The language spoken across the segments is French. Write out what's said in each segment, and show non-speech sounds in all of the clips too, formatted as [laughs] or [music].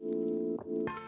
Thank you.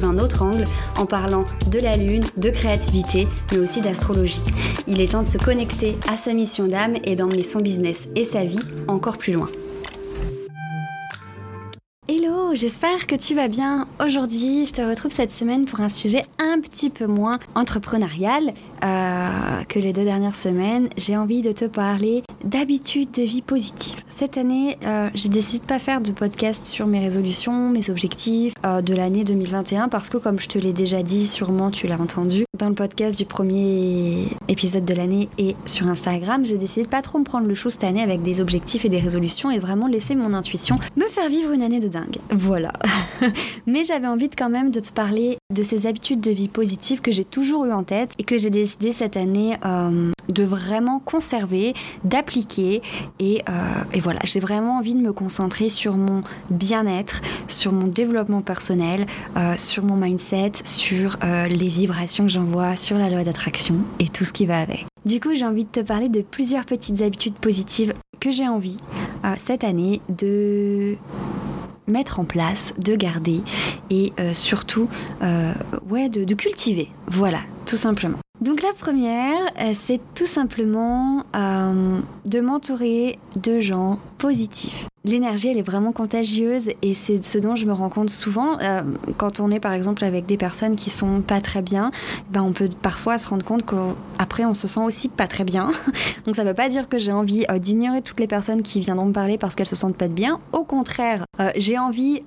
un autre angle en parlant de la lune, de créativité, mais aussi d'astrologie. Il est temps de se connecter à sa mission d'âme et d'emmener son business et sa vie encore plus loin. J'espère que tu vas bien. Aujourd'hui, je te retrouve cette semaine pour un sujet un petit peu moins entrepreneurial euh, que les deux dernières semaines. J'ai envie de te parler d'habitudes de vie positive. Cette année, euh, j'ai décidé de pas faire de podcast sur mes résolutions, mes objectifs euh, de l'année 2021 parce que comme je te l'ai déjà dit, sûrement tu l'as entendu dans le podcast du premier épisode de l'année et sur Instagram, j'ai décidé de pas trop me prendre le chou cette année avec des objectifs et des résolutions et vraiment laisser mon intuition me faire vivre une année de dingue. Voilà. [laughs] Mais j'avais envie quand même de te parler de ces habitudes de vie positives que j'ai toujours eu en tête et que j'ai décidé cette année euh, de vraiment conserver, d'appliquer. Et, euh, et, voilà, j'ai vraiment envie de me concentrer sur mon bien-être, sur mon développement personnel, euh, sur mon mindset, sur les vibrations que j'envoie, sur la loi d'attraction et tout ce qui va avec. Du coup, j'ai envie de te parler de plusieurs petites habitudes positives que j'ai envie cette année de mettre en place, de garder et euh, surtout euh, ouais, de, de, cultiver. Voilà, tout simplement. Donc la première, euh, c'est tout simplement de m'entourer de gens positifs l'énergie, elle est vraiment contagieuse et c'est ce dont je me rends compte souvent. Euh, quand on est par exemple avec des personnes qui sont pas très bien, ben on peut parfois se rendre compte qu'après on se sent aussi pas très bien. [laughs] Donc ça veut pas dire que j'ai envie euh, d'ignorer toutes les personnes qui viendront me parler parce qu'elles se sentent pas bien. Au contraire, euh, j'ai envie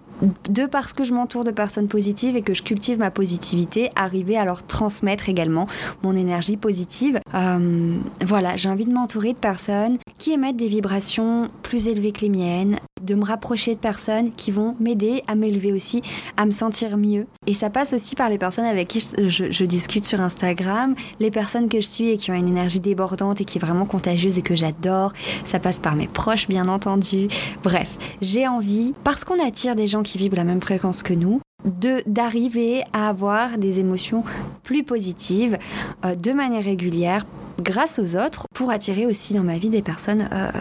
de parce que je m'entoure de personnes positives et que je cultive ma positivité, arriver à leur transmettre également mon énergie positive. voilà, j'ai envie de m'entourer de personnes qui émettent des vibrations plus élevées que les miennes, de me rapprocher de personnes qui vont m'aider à m'élever aussi, à me sentir mieux. Et ça passe aussi par les personnes avec qui je, discute sur Instagram, les personnes que je suis et qui ont une énergie débordante et qui est vraiment contagieuse et que j'adore. Ça passe par mes proches, bien entendu. Bref, j'ai envie, parce qu'on attire des gens qui vibrent la même fréquence que nous, d'arriver à avoir des émotions plus positives euh, de manière régulière grâce aux autres pour attirer aussi dans ma vie des personnes euh,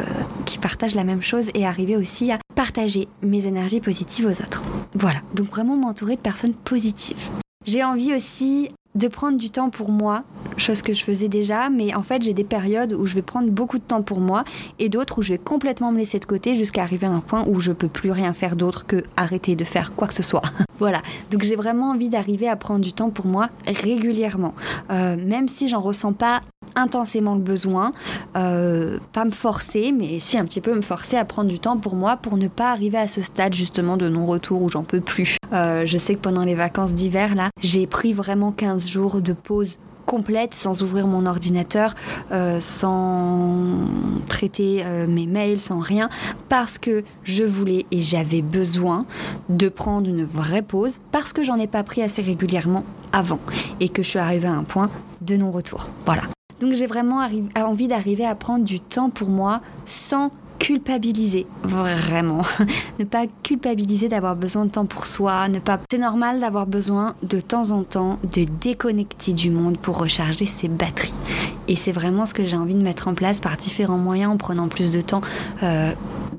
qui partagent la même chose et arriver aussi à partager mes énergies positives aux autres. Voilà, donc vraiment m'entourer de personnes positives. J'ai envie aussi de prendre du temps pour moi, chose que je faisais déjà, mais en fait j'ai des périodes où je vais prendre beaucoup de temps pour moi et d'autres où je vais complètement me laisser de côté jusqu'à arriver à un point où je peux plus rien faire d'autre que arrêter de faire quoi que ce soit. [laughs] voilà, donc j'ai vraiment envie d'arriver à prendre du temps pour moi régulièrement, euh, même si j'en ressens pas intensément le besoin, euh, pas me forcer, mais si un petit peu me forcer à prendre du temps pour moi pour ne pas arriver à ce stade justement de non-retour où j'en peux plus. Euh, je sais que pendant les vacances d'hiver là, j'ai pris vraiment 15 jours de pause complète sans ouvrir mon ordinateur, euh, sans traiter mes mails, sans rien, parce que je voulais et j'avais besoin de prendre une vraie pause, parce que j'en ai pas pris assez régulièrement avant et que je suis arrivée à un point de non-retour. Voilà. Donc j'ai vraiment envie d'arriver à prendre du temps pour moi sans culpabiliser, vraiment. [laughs] ne pas culpabiliser d'avoir besoin de temps pour soi, ne pas. C'est normal d'avoir besoin de temps en temps de déconnecter du monde pour recharger ses batteries. Et c'est vraiment ce que j'ai envie de mettre en place par différents moyens, en prenant plus de temps euh,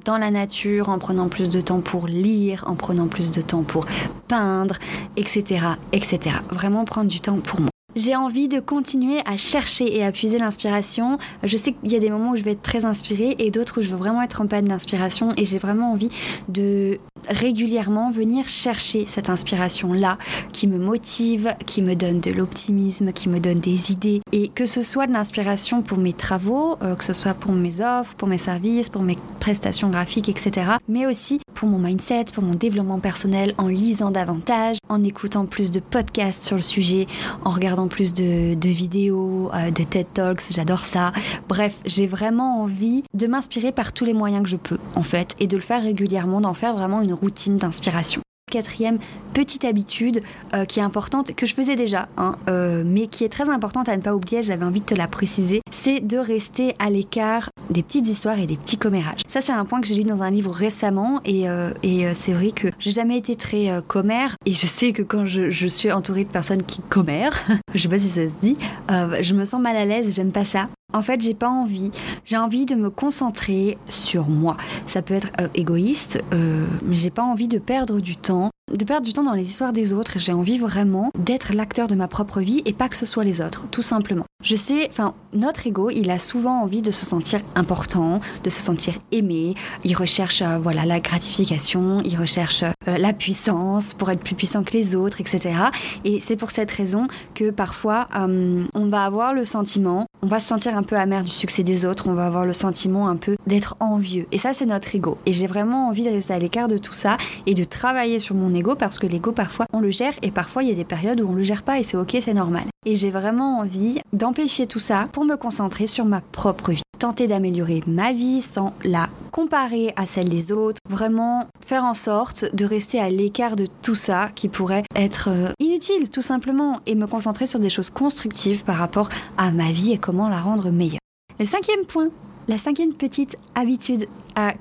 dans la nature, en prenant plus de temps pour lire, en prenant plus de temps pour peindre, etc., etc. Vraiment prendre du temps pour moi. J'ai envie de continuer à chercher et à puiser l'inspiration. Je sais qu'il y a des moments où je vais être très inspirée et d'autres où je veux vraiment être en panne d'inspiration et j'ai vraiment envie de régulièrement venir chercher cette inspiration-là qui me motive, qui me donne de l'optimisme, qui me donne des idées. Et que ce soit de l'inspiration pour mes travaux, euh, que ce soit pour mes offres, pour mes services, pour mes prestations graphiques, etc. Mais aussi pour mon mindset, pour mon développement personnel, en lisant davantage, en écoutant plus de podcasts sur le sujet, en regardant plus de, vidéos, euh, de TED Talks, j'adore ça. Bref, j'ai vraiment envie de m'inspirer par tous les moyens que je peux, en fait, et de le faire régulièrement, d'en faire vraiment une routine d'inspiration quatrième petite habitude euh, qui est importante, que je faisais déjà, hein, euh, mais qui est très importante à ne pas oublier, j'avais envie de te la préciser, c'est de rester à l'écart des petites histoires et des petits commérages. Ça, c'est un point que j'ai lu dans un livre récemment, et, euh, c'est vrai que j'ai jamais été très commère, et je sais que quand je, je, suis entourée de personnes qui commèrent, [laughs] je sais pas si ça se dit, je me sens mal à l'aise, j'aime pas ça. En fait, j'ai pas envie. J'ai envie de me concentrer sur moi. Ça peut être euh, égoïste, euh, mais j'ai pas envie de perdre du temps de perdre du temps dans les histoires des autres. J'ai envie vraiment d'être l'acteur de ma propre vie et pas que ce soit les autres, tout simplement. Je sais, enfin, notre ego, il a souvent envie de se sentir important, de se sentir aimé. Il recherche, euh, voilà, la gratification, il recherche la puissance pour être plus puissant que les autres, etc. Et c'est pour cette raison que parfois, on va avoir le sentiment, on va se sentir un peu amer du succès des autres, on va avoir le sentiment un peu d'être envieux. Et ça, c'est notre ego. Et j'ai vraiment envie de rester à l'écart de tout ça et de travailler sur mon ego parce que l'ego parfois on le gère et parfois il y a des périodes où on le gère pas et c'est ok, c'est normal. Et j'ai vraiment envie d'empêcher tout ça pour me concentrer sur ma propre vie. Tenter d'améliorer ma vie sans la comparer à celle des autres. Vraiment faire en sorte de rester à l'écart de tout ça qui pourrait être euh, inutile tout simplement et me concentrer sur des choses constructives par rapport à ma vie et comment la rendre meilleure. Le cinquième point, la cinquième petite habitude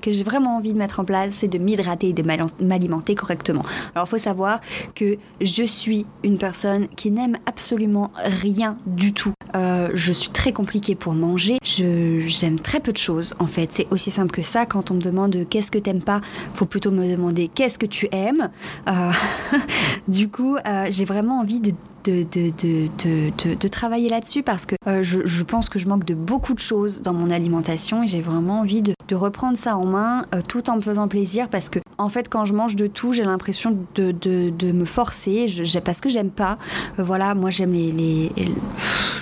que j'ai vraiment envie de mettre en place, c'est de m'hydrater et de m'alimenter correctement. Alors, il faut savoir que je suis une personne qui n'aime absolument rien du tout. Euh, je suis très compliquée pour manger. J'aime très peu de choses, en fait. C'est aussi simple que ça. Quand on me demande qu'est-ce que t'aimes pas, faut plutôt me demander qu'est-ce que tu aimes? Euh, [laughs] du coup, euh, j'ai vraiment envie de de, travailler là-dessus parce que je, je, pense que je manque de beaucoup de choses dans mon alimentation et j'ai vraiment envie de, reprendre ça en main tout en me faisant plaisir parce que en fait quand je mange de tout j'ai l'impression de, me forcer je, parce que j'aime pas. Voilà moi j'aime les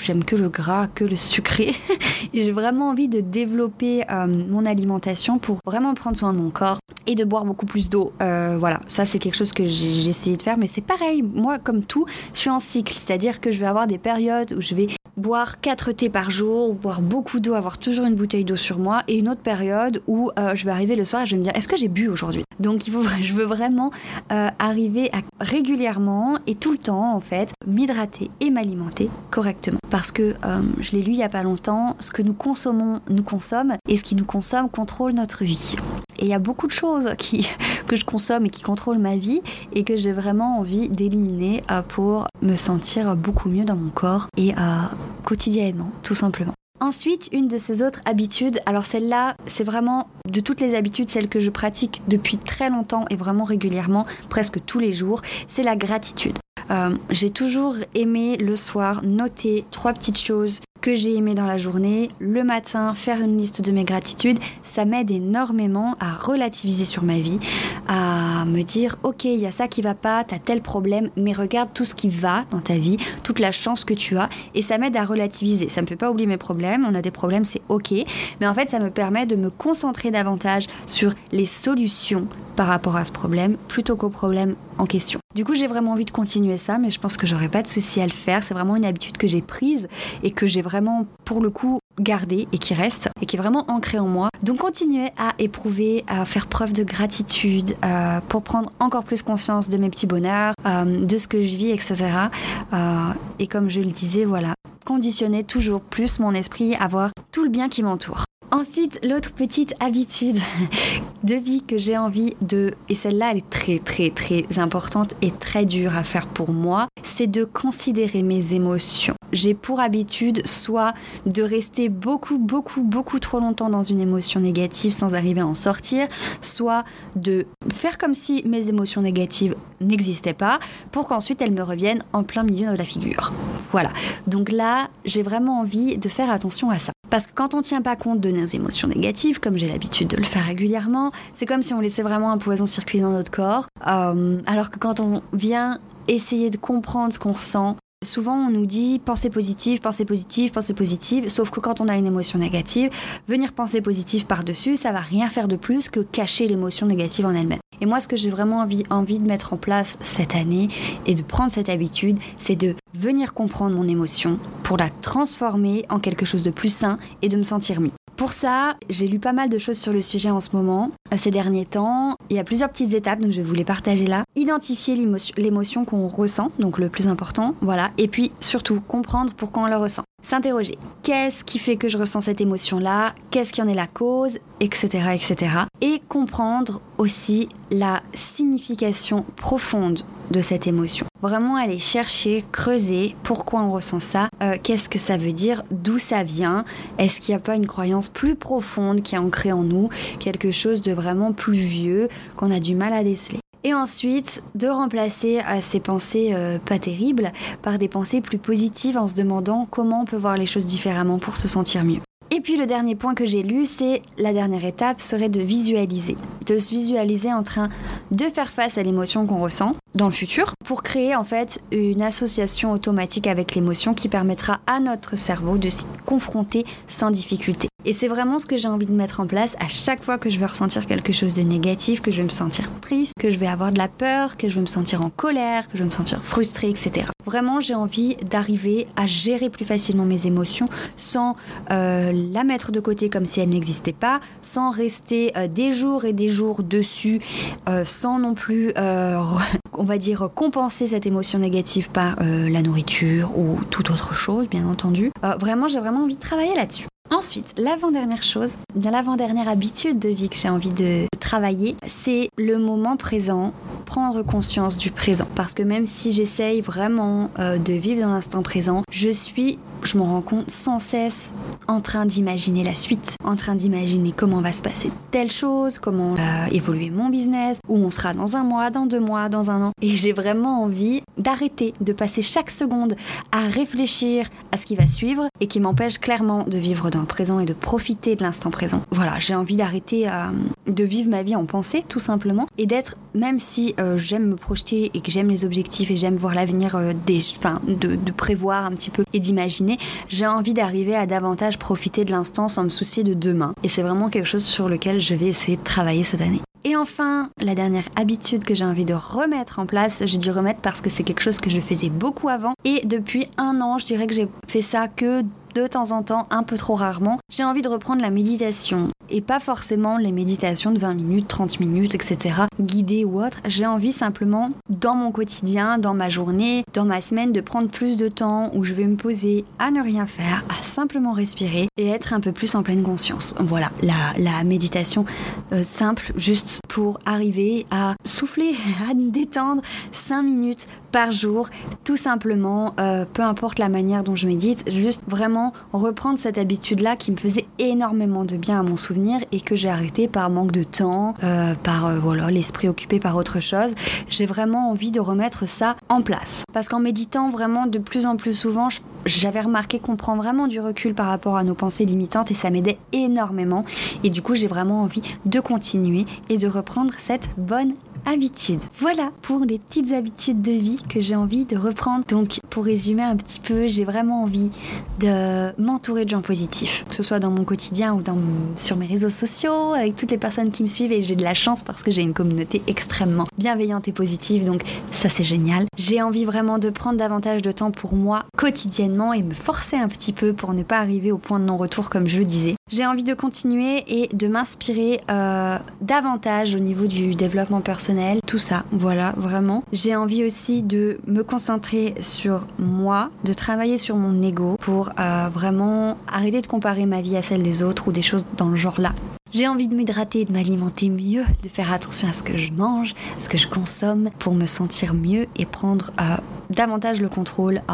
j'aime que le gras, que le sucré. [laughs] j'ai vraiment envie de développer euh, mon alimentation pour vraiment prendre soin de mon corps et de boire beaucoup plus d'eau. Euh, voilà, ça c'est quelque chose que j'ai essayé de faire, mais c'est pareil. Moi, comme tout, je suis en cycle, c'est-à-dire que je vais avoir des périodes où je vais boire 4 thés par jour, boire beaucoup d'eau, avoir toujours une bouteille d'eau sur moi, et une autre période où euh, je vais arriver le soir et je vais me dire est-ce que j'ai bu aujourd'hui? Donc il faut, [laughs] je veux vraiment arriver à régulièrement et tout le temps en fait m'hydrater et m'alimenter correctement parce que euh, je l'ai lu il y a pas longtemps, ce que nous consommons nous consomme et ce qui nous consomme contrôle notre vie. Et il y a beaucoup de choses qui, que je consomme et qui contrôlent ma vie et que j'ai vraiment envie d'éliminer euh, pour me sentir beaucoup mieux dans mon corps et euh, quotidiennement, tout simplement. Ensuite, une de ces autres habitudes, alors celle-là, c'est vraiment de toutes les habitudes, celle que je pratique depuis très longtemps et vraiment régulièrement, presque tous les jours, c'est la gratitude. Euh, j'ai toujours aimé le soir noter trois petites choses que j'ai aimé dans la journée, le matin faire une liste de mes gratitudes, ça m'aide énormément à relativiser sur ma vie, à me dire ok il y a ça qui va pas, t'as tel problème, mais regarde tout ce qui va dans ta vie, toute la chance que tu as, et ça m'aide à relativiser. Ça me fait pas oublier mes problèmes, on a des problèmes c'est ok, mais en fait ça me permet de me concentrer davantage sur les solutions par rapport à ce problème plutôt qu'au problème en question. Du coup, j'ai vraiment envie de continuer ça, mais je pense que j'aurais pas de souci à le faire. C'est vraiment une habitude que j'ai prise et que j'ai vraiment, pour le coup, gardée et qui reste et qui est vraiment ancrée en moi. Donc, continuer à éprouver, à faire preuve de gratitude euh, pour prendre encore plus conscience de mes petits bonheurs, euh, de ce que je vis, etc. Euh, et comme je le disais, voilà, conditionner toujours plus mon esprit à voir tout le bien qui m'entoure. Ensuite, l'autre petite habitude [laughs] de vie que j'ai envie de, et celle-là elle est très très très importante et très dure à faire pour moi, c'est de considérer mes émotions. J'ai pour habitude soit de rester beaucoup beaucoup beaucoup trop longtemps dans une émotion négative sans arriver à en sortir, soit de faire comme si mes émotions négatives n'existaient pas pour qu'ensuite elles me reviennent en plein milieu de la figure. Voilà. Donc là, j'ai vraiment envie de faire attention à ça. Parce que quand on ne tient pas compte de nos émotions négatives, comme j'ai l'habitude de le faire régulièrement, c'est comme si on laissait vraiment un poison circuler dans notre corps. Euh, alors que quand on vient essayer de comprendre ce qu'on ressent, Souvent, on nous dit pensez positive, pensez positive, pensez positive, sauf que quand on a une émotion négative, venir penser positive par-dessus, ça va rien faire de plus que cacher l'émotion négative en elle-même. Et moi, ce que j'ai vraiment envie, envie de mettre en place cette année et de prendre cette habitude, c'est de venir comprendre mon émotion pour la transformer en quelque chose de plus sain et de me sentir mieux. Pour ça, j'ai lu pas mal de choses sur le sujet en ce moment, euh, ces derniers temps. Il y a plusieurs petites étapes, donc je vais vous les partager là. Identifier l'émotion qu'on ressent, donc le plus important, voilà. Et puis surtout, comprendre pourquoi on la ressent. S'interroger. Qu'est-ce qui fait que je ressens cette émotion-là? Qu'est-ce qui en est la cause? Etc. etc. Et comprendre aussi la signification profonde de cette émotion. Vraiment aller chercher, creuser pourquoi on ressent ça, euh, qu'est-ce que ça veut dire, d'où ça vient, est-ce qu'il n'y a pas une croyance plus profonde qui est ancrée en nous, quelque chose de vraiment plus vieux qu'on a du mal à déceler et ensuite de remplacer euh, ces pensées euh, pas terribles par des pensées plus positives en se demandant comment on peut voir les choses différemment pour se sentir mieux. Et puis le dernier point que j'ai lu, c'est la dernière étape serait de visualiser. De se visualiser en train de faire face à l'émotion qu'on ressent dans le futur pour créer en fait une association automatique avec l'émotion qui permettra à notre cerveau de s'y confronter sans difficulté. Et c'est vraiment ce que j'ai envie de mettre en place à chaque fois que je veux ressentir quelque chose de négatif, que je vais me sentir triste, que je vais avoir de la peur, que je vais me sentir en colère, que je vais me sentir frustrée, etc. Vraiment, j'ai envie d'arriver à gérer plus facilement mes émotions sans euh, la mettre de côté comme si elle n'existait pas, sans rester euh, des jours et des jours dessus, euh, sans non plus, [laughs] on va dire, compenser cette émotion négative par la nourriture ou toute autre chose, bien entendu. vraiment, j'ai vraiment envie de travailler là-dessus. Ensuite, l'avant-dernière chose, l'avant-dernière habitude de vie que j'ai envie de travailler, c'est le moment présent, prendre conscience du présent. Parce que même si j'essaye vraiment euh, de vivre dans l'instant présent, je suis je me rends compte sans cesse en train d'imaginer la suite, en train d'imaginer comment va se passer telle chose, comment va évoluer mon business, où on sera dans un mois, dans deux mois, dans un an. Et j'ai vraiment envie d'arrêter de passer chaque seconde à réfléchir à ce qui va suivre et qui m'empêche clairement de vivre le présent et de profiter de l'instant présent. Voilà, j'ai envie d'arrêter euh, de vivre ma vie en pensée tout simplement et d'être, même si euh, j'aime me projeter et que j'aime les objectifs et j'aime voir l'avenir, euh, de, de prévoir un petit peu et d'imaginer, j'ai envie d'arriver à davantage profiter de l'instant sans me soucier de demain. Et c'est vraiment quelque chose sur lequel je vais essayer de travailler cette année. Et enfin, la dernière habitude que j'ai envie de remettre en place, j'ai dû remettre parce que c'est quelque chose que je faisais beaucoup avant. Et depuis un an, je dirais que j'ai fait ça que de temps en temps, un peu trop rarement, j'ai envie de reprendre la méditation. Et pas forcément les méditations de 20 minutes, 30 minutes, etc., guidées ou autres. J'ai envie simplement, dans mon quotidien, dans ma journée, dans ma semaine, de prendre plus de temps où je vais me poser à ne rien faire, à simplement respirer et être un peu plus en pleine conscience. Voilà, la, méditation euh, simple, juste pour arriver à souffler, [laughs] à me détendre 5 minutes par jour, tout simplement, euh, peu importe la manière dont je médite, juste vraiment reprendre cette habitude-là qui me faisait énormément de bien à mon souvenir et que j'ai arrêté par manque de temps, euh, par euh, voilà l'esprit occupé par autre chose. J'ai vraiment envie de remettre ça en place. Parce qu'en méditant vraiment de plus en plus souvent, j'avais remarqué qu'on prend vraiment du recul par rapport à nos pensées limitantes et ça m'aidait énormément. Et du coup, j'ai vraiment envie de continuer et de reprendre cette bonne habitudes. Voilà pour les petites habitudes de vie que j'ai envie de reprendre. Donc pour résumer un petit peu, j'ai vraiment envie de m'entourer de gens positifs, que ce soit dans mon quotidien ou dans, sur mes réseaux sociaux, avec toutes les personnes qui me suivent et j'ai de la chance parce que j'ai une communauté extrêmement bienveillante et positive, donc ça c'est génial. J'ai envie vraiment de prendre davantage de temps pour moi quotidiennement et me forcer un petit peu pour ne pas arriver au point de non-retour comme je le disais. J'ai envie de continuer et de m'inspirer euh, davantage au niveau du développement personnel, tout ça, voilà, vraiment. J'ai envie aussi de me concentrer sur moi, de travailler sur mon ego pour euh, vraiment arrêter de comparer ma vie à celle des autres ou des choses dans le genre là. J'ai envie de m'hydrater, de m'alimenter mieux, de faire attention à ce que je mange, à ce que je consomme pour me sentir mieux et prendre euh, davantage le contrôle euh,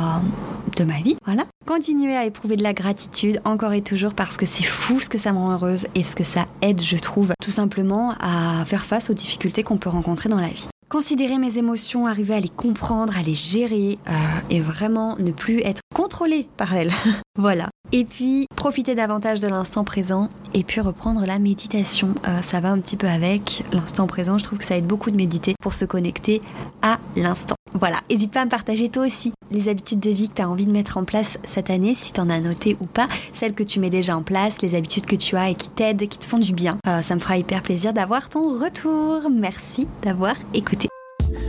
de ma vie. Voilà. Continuer à éprouver de la gratitude encore et toujours parce que c'est fou ce que ça me rend heureuse et ce que ça aide, je trouve, tout simplement à faire face aux difficultés qu'on peut rencontrer dans la vie. considérer mes émotions, arriver à les comprendre, à les gérer euh, et vraiment ne plus être contrôlé par elles. [laughs] voilà. Et puis profiter davantage de l'instant présent et puis reprendre la méditation. Euh, ça va un petit peu avec l'instant présent. Je trouve que ça aide beaucoup de méditer pour se connecter à l'instant. Voilà, n'hésite pas à me partager toi aussi les habitudes de vie que tu envie de mettre en place cette année, si tu en as noté ou pas, celles que tu mets déjà en place, les habitudes que tu as et qui t'aident, qui te font du bien. Euh, ça me fera hyper plaisir d'avoir ton retour. Merci d'avoir écouté.